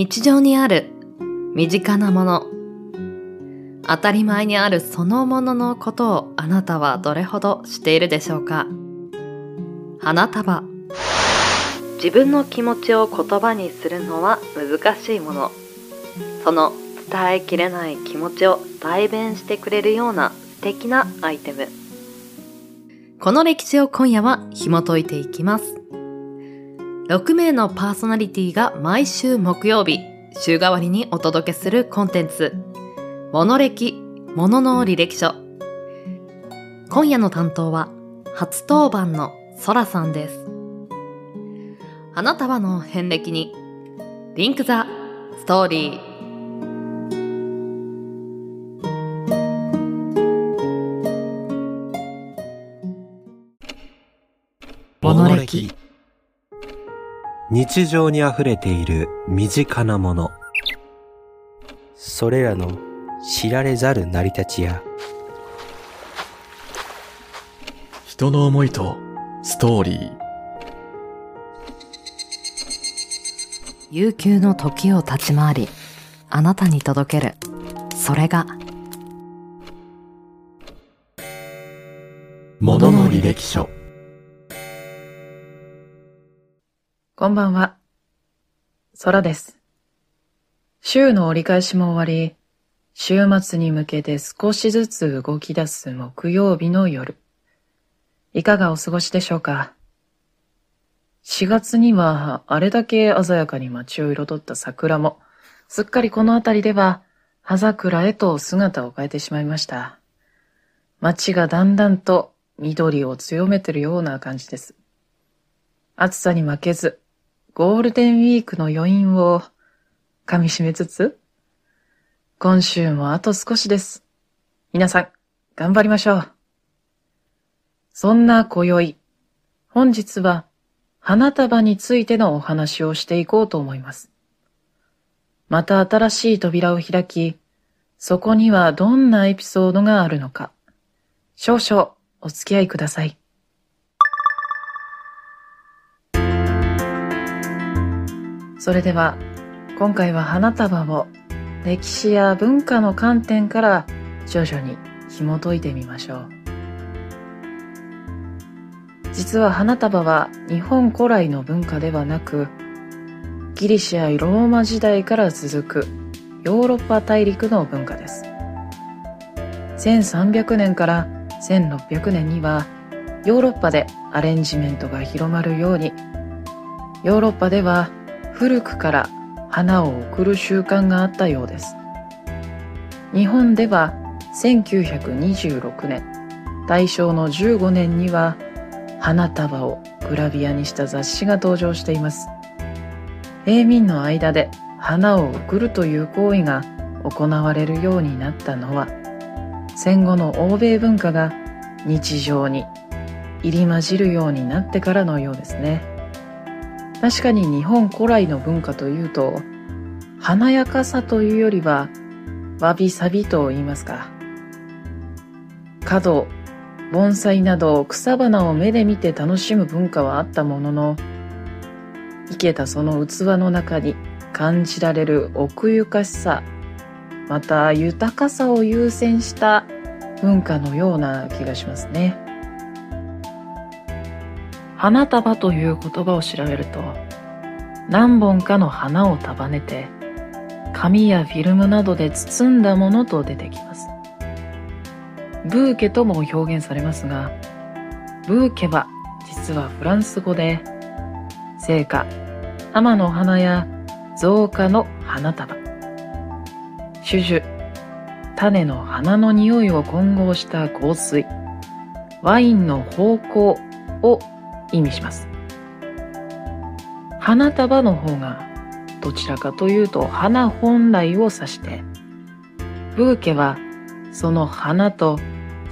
日常にある身近なもの、当たり前にあるそのもののことをあなたはどれほど知っているでしょうか？花束。自分の気持ちを言葉にするのは難しいもの。その伝えきれない気持ちを代弁してくれるような素敵なアイテム。この歴史を今夜は紐解いていきます。6名のパーソナリティが毎週木曜日、週替わりにお届けするコンテンツ、モノ歴、モノの履歴書。今夜の担当は、初当番のソラさんです。花束の遍歴に、リンクザストーリー。モノ歴日常に溢れている身近なもの。それらの知られざる成り立ちや、人の思いとストーリー。悠久の時を立ち回り、あなたに届ける。それが、ものの履歴書。こんばんは。空です。週の折り返しも終わり、週末に向けて少しずつ動き出す木曜日の夜。いかがお過ごしでしょうか ?4 月にはあれだけ鮮やかに街を彩った桜も、すっかりこの辺りでは葉桜へと姿を変えてしまいました。街がだんだんと緑を強めてるような感じです。暑さに負けず、ゴールデンウィークの余韻を噛み締めつつ、今週もあと少しです。皆さん、頑張りましょう。そんな今宵、本日は花束についてのお話をしていこうと思います。また新しい扉を開き、そこにはどんなエピソードがあるのか、少々お付き合いください。それでは今回は花束を歴史や文化の観点から徐々に紐解いてみましょう。実は花束は日本古来の文化ではなくギリシャやローマ時代から続くヨーロッパ大陸の文化です。1300年から1600年にはヨーロッパでアレンジメントが広まるようにヨーロッパでは古くから花を贈る習慣があったようです日本では1926年大正の15年には花束をグラビアにした雑誌が登場しています平民の間で花を贈るという行為が行われるようになったのは戦後の欧米文化が日常に入り混じるようになってからのようですね。確かに日本古来の文化というと、華やかさというよりは、わびさびと言いますか。角、盆栽など草花を目で見て楽しむ文化はあったものの、生けたその器の中に感じられる奥ゆかしさ、また豊かさを優先した文化のような気がしますね。花束という言葉を調べると何本かの花を束ねて紙やフィルムなどで包んだものと出てきます。ブーケとも表現されますがブーケは実はフランス語で聖火天の花や造花の花束。種々種の花の匂いを混合した香水。ワインの方向を意味します。花束の方がどちらかというと花本来を指して、ブーケはその花と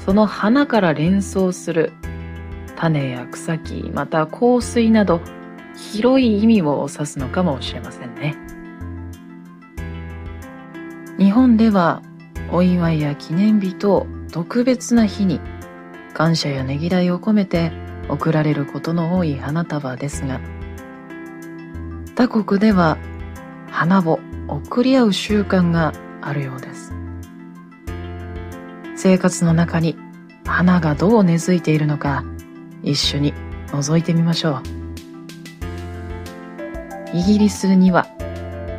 その花から連想する種や草木また香水など広い意味を指すのかもしれませんね。日本ではお祝いや記念日と特別な日に感謝やねぎらいを込めて贈られることの多い花束ですが他国では花を贈り合う習慣があるようです。生活の中に花がどう根付いているのか一緒に覗いてみましょう。イギリスには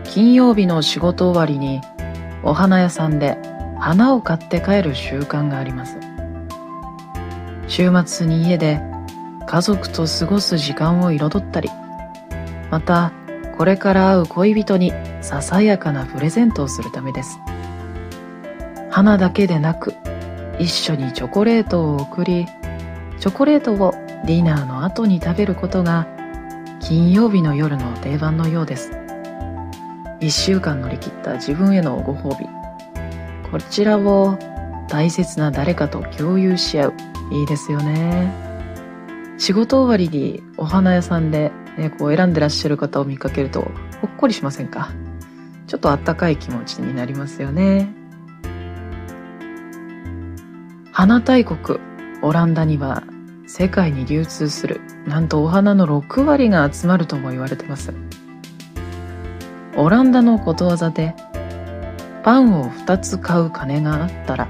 金曜日の仕事終わりにお花屋さんで花を買って帰る習慣があります。週末に家で家族と過ごす時間を彩ったり、またこれから会う恋人にささやかなプレゼントをするためです。花だけでなく、一緒にチョコレートを送り、チョコレートをディナーの後に食べることが金曜日の夜の定番のようです。一週間乗り切った自分へのご褒美。こちらを大切な誰かと共有し合う。いいですよね。仕事終わりにお花屋さんで、ね、こう選んでらっしゃる方を見かけるとほっこりしませんか？ちょっとあったかい気持ちになりますよね。花大国オランダには世界に流通するなんとお花の6割が集まるとも言われてます。オランダのことわざでパンを2つ買う金があったら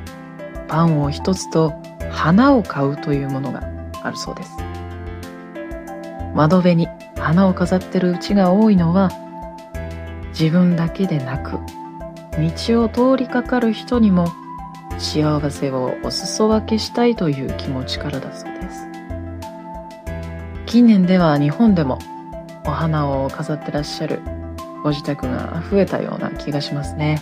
パンを1つと花を買うというものがあるそうです。窓辺に花を飾ってるうちが多いのは自分だけでなく道を通りかかる人にも幸せをお裾分けしたいという気持ちからだそうです。近年では日本でもお花を飾ってらっしゃるご自宅が増えたような気がしますね。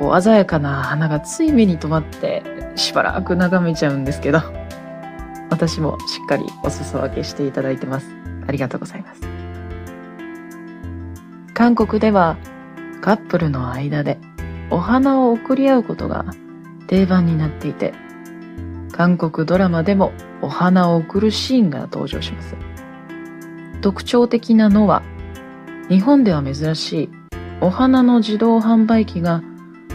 こう鮮やかな花がつい目に留まってしばらく眺めちゃうんですけど。私もしっかりお裾分けしていただいてますありがとうございます韓国ではカップルの間でお花を贈り合うことが定番になっていて、韓国ドラマでもお花を贈るシーンが登場します。特徴的なのは、日本では珍しいお花の自動販売機が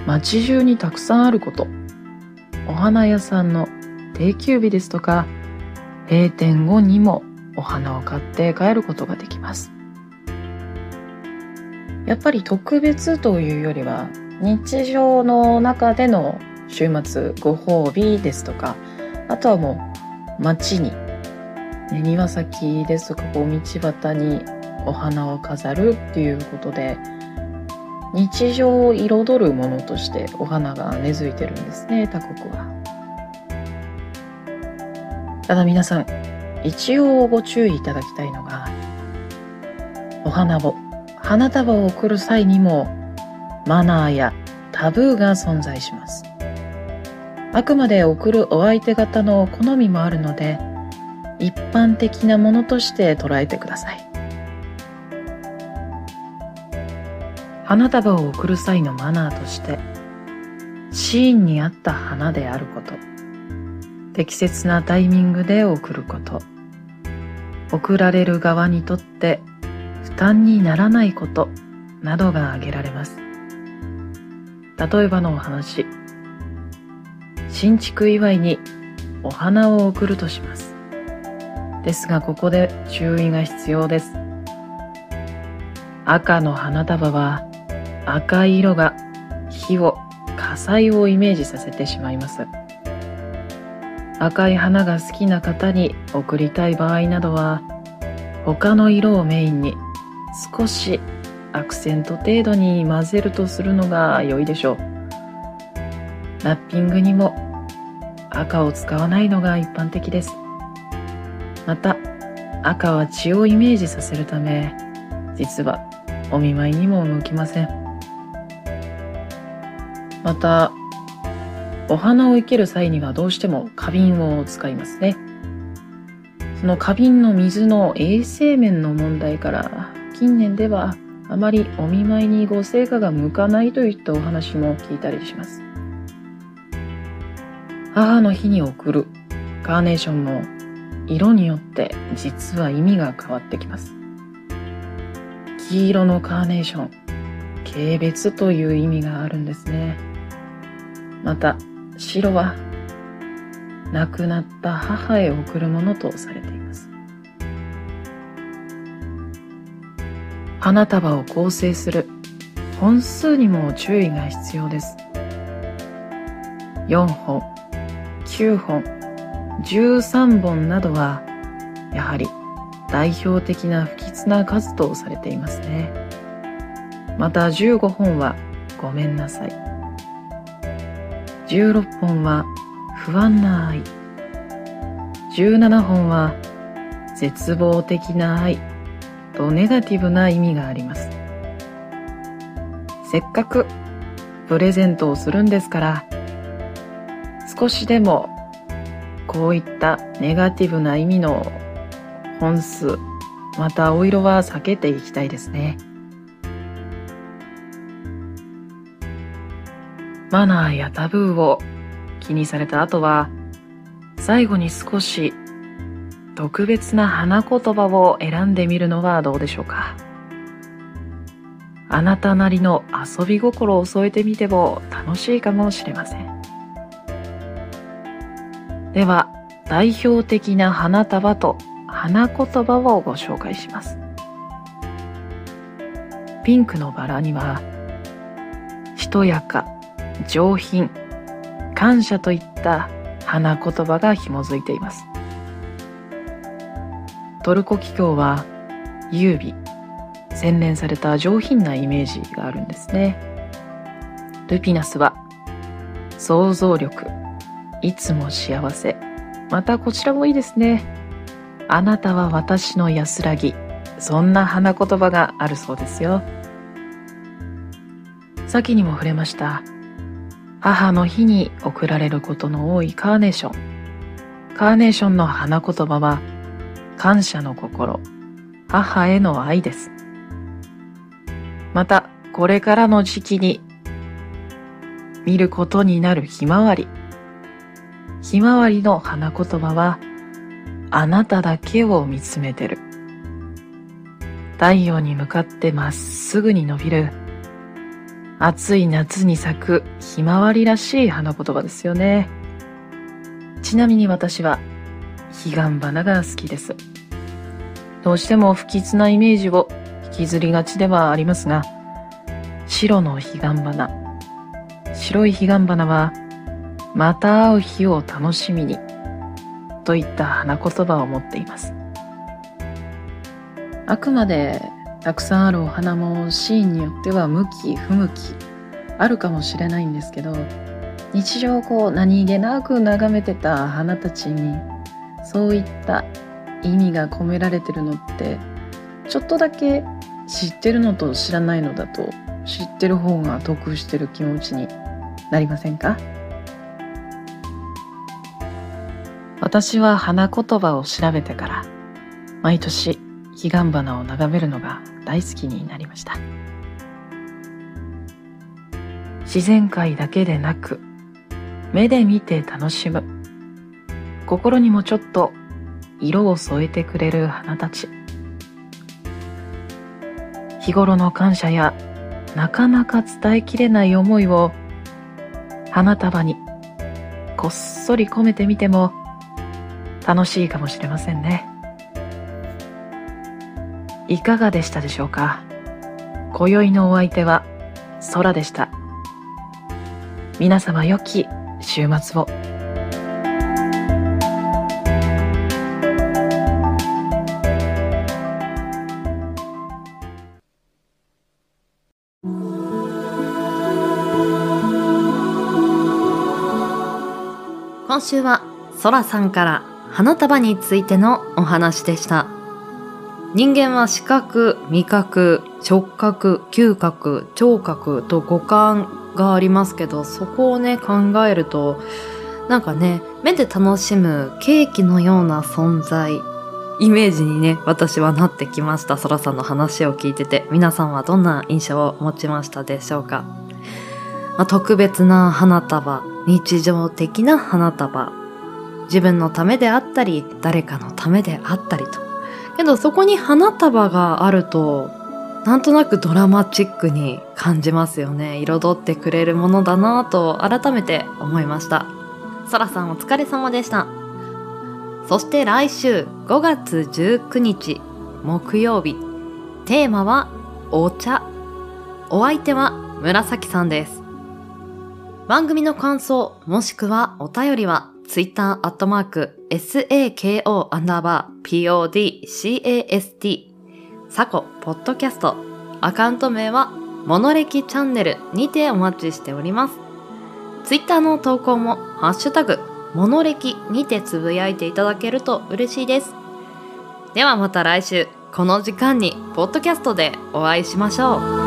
街中にたくさんあること。お花屋さんの定休日ですとか、閉店後にもお花を買って帰ることができます。やっぱり特別というよりは日常の中での週末ご褒美ですとかあとはもう街に、ね、庭先ですとかこう道端にお花を飾るっていうことで日常を彩るものとしてお花が根付いてるんですね他国はただ皆さん一応ご注意いただきたいのがお花を花束を贈る際にもマナーやタブーが存在します。あくまで送るお相手方の好みもあるので、一般的なものとして捉えてください。花束を贈る際のマナーとして、シーンに合った花であること、適切なタイミングで贈ること、贈られる側にとって負担にならないことなどが挙げられます。例えばのお話。新築祝いにお花を贈るとします。ですがここで注意が必要です。赤の花束は赤い色が火を火災をイメージさせてしまいます。赤い花が好きな方に贈りたい場合などは他の色をメインに少しアクセント程度に混ぜるとするのが良いでしょう。ラッピングにも赤を使わないのが一般的です。また、赤は血をイメージさせるため、実はお見舞いにも向きません。また、お花を生ける際にはどうしても花瓶を使いますね。その花瓶の水の衛生面の問題から近年ではあまりお見舞いにご成果が向かないといったお話も聞いたりします。母の日に贈るカーネーションも色によって実は意味が変わってきます。黄色のカーネーション、軽蔑という意味があるんですね。また、白は亡くなった母へ贈るものとされています。花束を構成する本数にも注意が必要です。4本、9本、13本などは、やはり代表的な不吉な数とされていますね。また15本はごめんなさい。16本は不安な愛。17本は絶望的な愛とネガティブな意味があります。せっかくプレゼントをするんですから、少しでもこういったネガティブな意味の本数、またお色は避けていきたいですね。マナーやタブーを気にされた後は、最後に少し特別な花言葉を選んでみるのはどうでしょうか。あなたなりの遊び心を添えてみても楽しいかもしれません。では、代表的な花束と花言葉をご紹介します。ピンクのバラには、しとやか、上品、感謝といった花言葉が紐づいています。トルコキキョウは優美、洗練された上品なイメージがあるんですね。ルピナスは想像力、いつも幸せ。またこちらもいいですね。あなたは私の安らぎ。そんな花言葉があるそうですよ。先にも触れました。母の日に贈られることの多いカーネーション。カーネーションの花言葉は感謝の心、母への愛です。また、これからの時期に見ることになるひまわり。ひまわりの花言葉は、あなただけを見つめてる。太陽に向かってまっすぐに伸びる、暑い夏に咲くひまわりらしい花言葉ですよね。ちなみに私は、彼岸花が好きです。どうしても不吉なイメージを引きずりがちではありますが、白の彼岸花、白い彼岸花は、また会う日を楽しみに、といった花言葉を持っています。あくまでたくさんあるお花もシーンによっては向き不向きあるかもしれないんですけど日常こう何気なく眺めてた花たちにそういった意味が込められてるのってちょっとだけ知ってるのと知らないのだと知ってる方が得してる気持ちになりませんか？私は花言葉を調べてから毎年彼岸花を眺めるのが大好きになりました。自然界だけでなく目で見て楽しむ。心にもちょっと色を添えてくれる花たち。日頃の感謝やなかなか伝えきれない思いを花束にこっそり込めてみても楽しいかもしれませんね。いかがでしたでしょうか？今宵のお相手は空でした。皆様良き週末を。今週はソラさんから花束についてのお話でした。人間は視覚、味覚、触覚、嗅覚、聴覚と五感がありますけど、そこをね、考えると、なんかね、目で楽しむケーキのような存在、イメージにね、私はなってきました。ソラさんの話を聞いてて、皆さんはどんな印象を持ちましたでしょうか？まあ、特別な花束、日常的な花束、自分のためであったり、誰かのためであったりと。けどそこに花束があると、なんとなくドラマチックに感じますよね。彩ってくれるものだなぁと改めて思いました。そらさんお疲れ様でした。そして来週5月19日木曜日、テーマはお茶。お相手は紫さんです。番組の感想、もしくはお便りは、ツイッターアットマーク、sako アンダーバー podcast、サコポッドキャスト、アカウント名は、モノレキチャンネルにてお待ちしております。ツイッターの投稿も、ハッシュタグ、モノレキにてつぶやいていただけると嬉しいです。ではまた来週、この時間に、ポッドキャストでお会いしましょう。